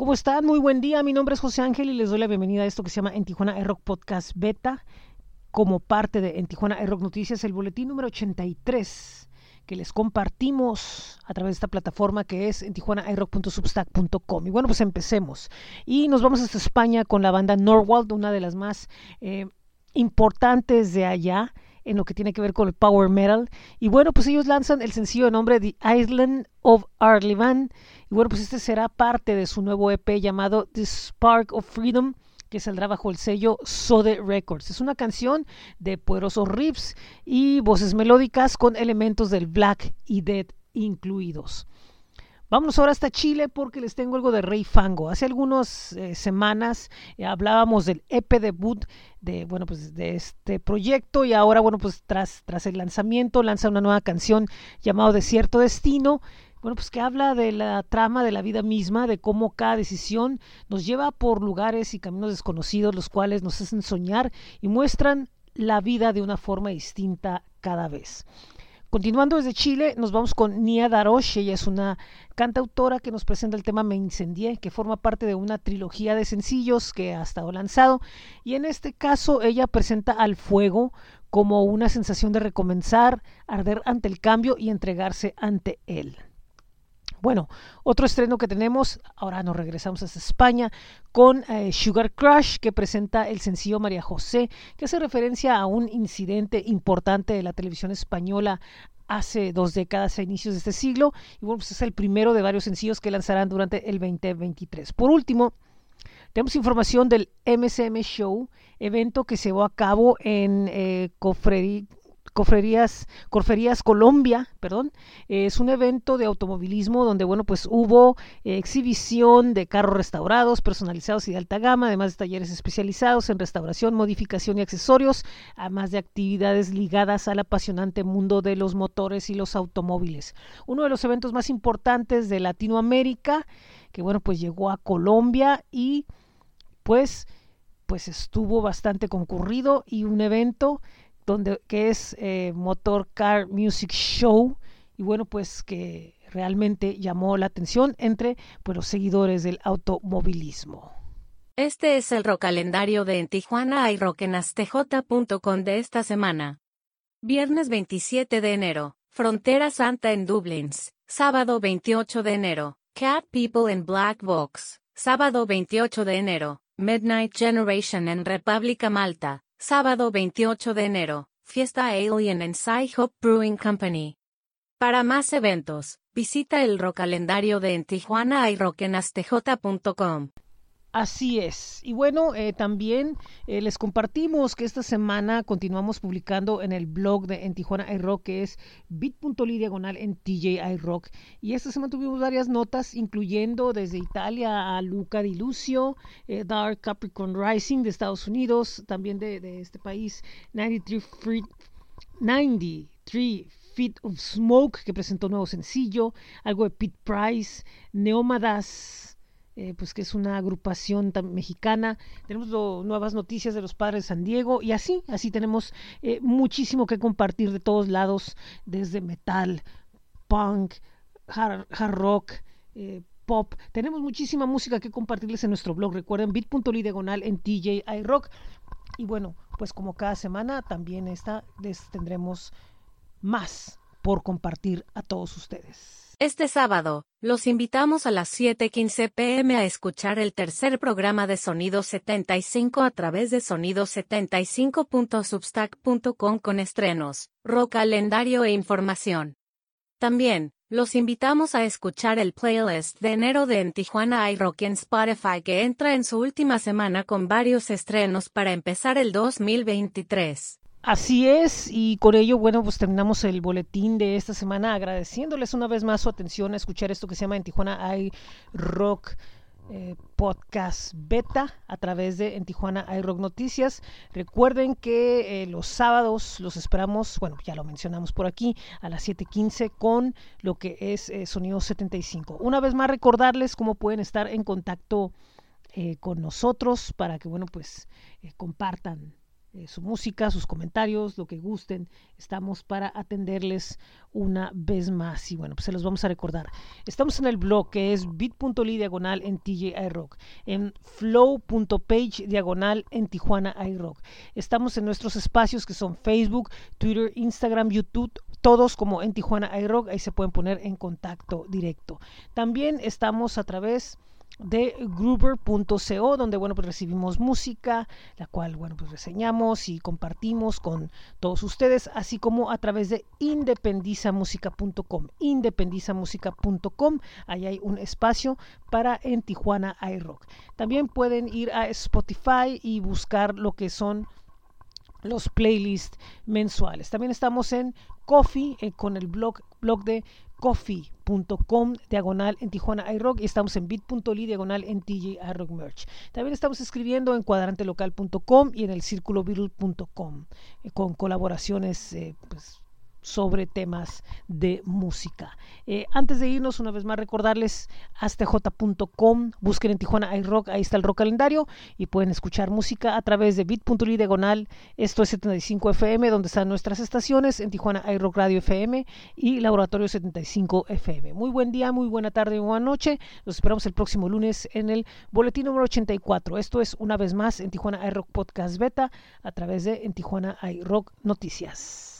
¿Cómo están? Muy buen día. Mi nombre es José Ángel y les doy la bienvenida a esto que se llama En Tijuana Rock Podcast Beta, como parte de En Tijuana Rock Noticias, el boletín número 83 que les compartimos a través de esta plataforma que es en tijuanairock.substack.com. Y bueno, pues empecemos. Y nos vamos hasta España con la banda Norwald, una de las más eh, importantes de allá en lo que tiene que ver con el power metal. Y bueno, pues ellos lanzan el sencillo de nombre The Island of Arlivan. Y bueno, pues este será parte de su nuevo EP llamado The Spark of Freedom que saldrá bajo el sello Sode Records. Es una canción de poderosos riffs y voces melódicas con elementos del black y dead incluidos. Vámonos ahora hasta Chile porque les tengo algo de Rey Fango. Hace algunas eh, semanas eh, hablábamos del EP debut de, bueno, pues de este proyecto y ahora, bueno, pues tras, tras el lanzamiento lanza una nueva canción llamado Desierto Destino. Bueno, pues que habla de la trama de la vida misma, de cómo cada decisión nos lleva por lugares y caminos desconocidos, los cuales nos hacen soñar y muestran la vida de una forma distinta cada vez. Continuando desde Chile, nos vamos con Nia Darosh. Ella es una cantautora que nos presenta el tema Me Incendié, que forma parte de una trilogía de sencillos que ha estado lanzado. Y en este caso, ella presenta al fuego como una sensación de recomenzar, arder ante el cambio y entregarse ante él. Bueno, otro estreno que tenemos, ahora nos regresamos a España con eh, Sugar Crush, que presenta el sencillo María José, que hace referencia a un incidente importante de la televisión española hace dos décadas a inicios de este siglo. Y bueno, pues es el primero de varios sencillos que lanzarán durante el 2023. Por último, tenemos información del MCM Show, evento que se llevó a cabo en eh, Corferías Colombia, perdón, es un evento de automovilismo donde, bueno, pues hubo eh, exhibición de carros restaurados, personalizados y de alta gama, además de talleres especializados en restauración, modificación y accesorios, además de actividades ligadas al apasionante mundo de los motores y los automóviles. Uno de los eventos más importantes de Latinoamérica, que, bueno, pues llegó a Colombia y, pues, pues estuvo bastante concurrido y un evento donde, que es eh, Motor Car Music Show, y bueno, pues que realmente llamó la atención entre pues, los seguidores del automovilismo. Este es el calendario de En Tijuana y roquenastj.com de esta semana. Viernes 27 de enero, Frontera Santa en Dublins. Sábado 28 de enero, Cat People in Black Box. Sábado 28 de enero, Midnight Generation en República Malta. Sábado 28 de enero, fiesta Alien en Hop Brewing Company. Para más eventos, visita el rocalendario de en Tijuana y. Así es. Y bueno, eh, también eh, les compartimos que esta semana continuamos publicando en el blog de En Tijuana iRock, que es bit.ly diagonal en TJ iRock. Y esta semana tuvimos varias notas, incluyendo desde Italia a Luca Di Lucio, eh, Dark Capricorn Rising de Estados Unidos, también de, este país, 93 Feet, 93 Feet of Smoke, que presentó un nuevo sencillo, algo de Pete Price, Neómadas eh, pues que es una agrupación mexicana. Tenemos nuevas noticias de los padres de San Diego y así, así tenemos eh, muchísimo que compartir de todos lados, desde metal, punk, hard, rock, eh, pop. Tenemos muchísima música que compartirles en nuestro blog. Recuerden bit.ly diagonal en TJ Rock. Y bueno, pues como cada semana también esta les tendremos más por compartir a todos ustedes. Este sábado, los invitamos a las 7:15 pm a escuchar el tercer programa de Sonido 75 a través de sonido75.substack.com con estrenos, rock calendario e información. También, los invitamos a escuchar el playlist de enero de En Tijuana iRock en Spotify que entra en su última semana con varios estrenos para empezar el 2023. Así es, y con ello, bueno, pues terminamos el boletín de esta semana agradeciéndoles una vez más su atención a escuchar esto que se llama en Tijuana iRock eh, Podcast Beta a través de en Tijuana iRock Noticias. Recuerden que eh, los sábados los esperamos, bueno, ya lo mencionamos por aquí, a las 7:15 con lo que es eh, Sonido 75. Una vez más, recordarles cómo pueden estar en contacto con nosotros para que, bueno, pues compartan eh, su música, sus comentarios, lo que gusten. Estamos para atenderles una vez más. Y bueno, pues se los vamos a recordar. Estamos en el blog que es bit.ly diagonal en TJI Rock, en flow.page diagonal en Tijuana iRock. Estamos en nuestros espacios que son Facebook, Twitter, Instagram, YouTube, todos como en Tijuana iRock. Ahí se pueden poner en contacto directo. También estamos a través gruber.co donde bueno pues recibimos música la cual bueno pues reseñamos y compartimos con todos ustedes así como a través de independizamusica.com independizamusica.com ahí hay un espacio para en Tijuana iRock también pueden ir a Spotify y buscar lo que son los playlists mensuales. También estamos en Coffee eh, con el blog, blog de coffee.com diagonal en Tijuana iRock y estamos en bit.ly diagonal en TJ iRock Merch. También estamos escribiendo en cuadrantelocal.com y en el círculo eh, con colaboraciones eh, pues, sobre temas de música. Eh, antes de irnos, una vez más recordarles astj.com, busquen en Tijuana iRock, ahí está el rock calendario y pueden escuchar música a través de bit.ly diagonal, esto es 75 FM, donde están nuestras estaciones, en Tijuana iRock Radio FM y Laboratorio 75 FM. Muy buen día, muy buena tarde, y buena noche. Los esperamos el próximo lunes en el boletín número 84. Esto es una vez más en Tijuana iRock Podcast Beta a través de en Tijuana iRock Noticias.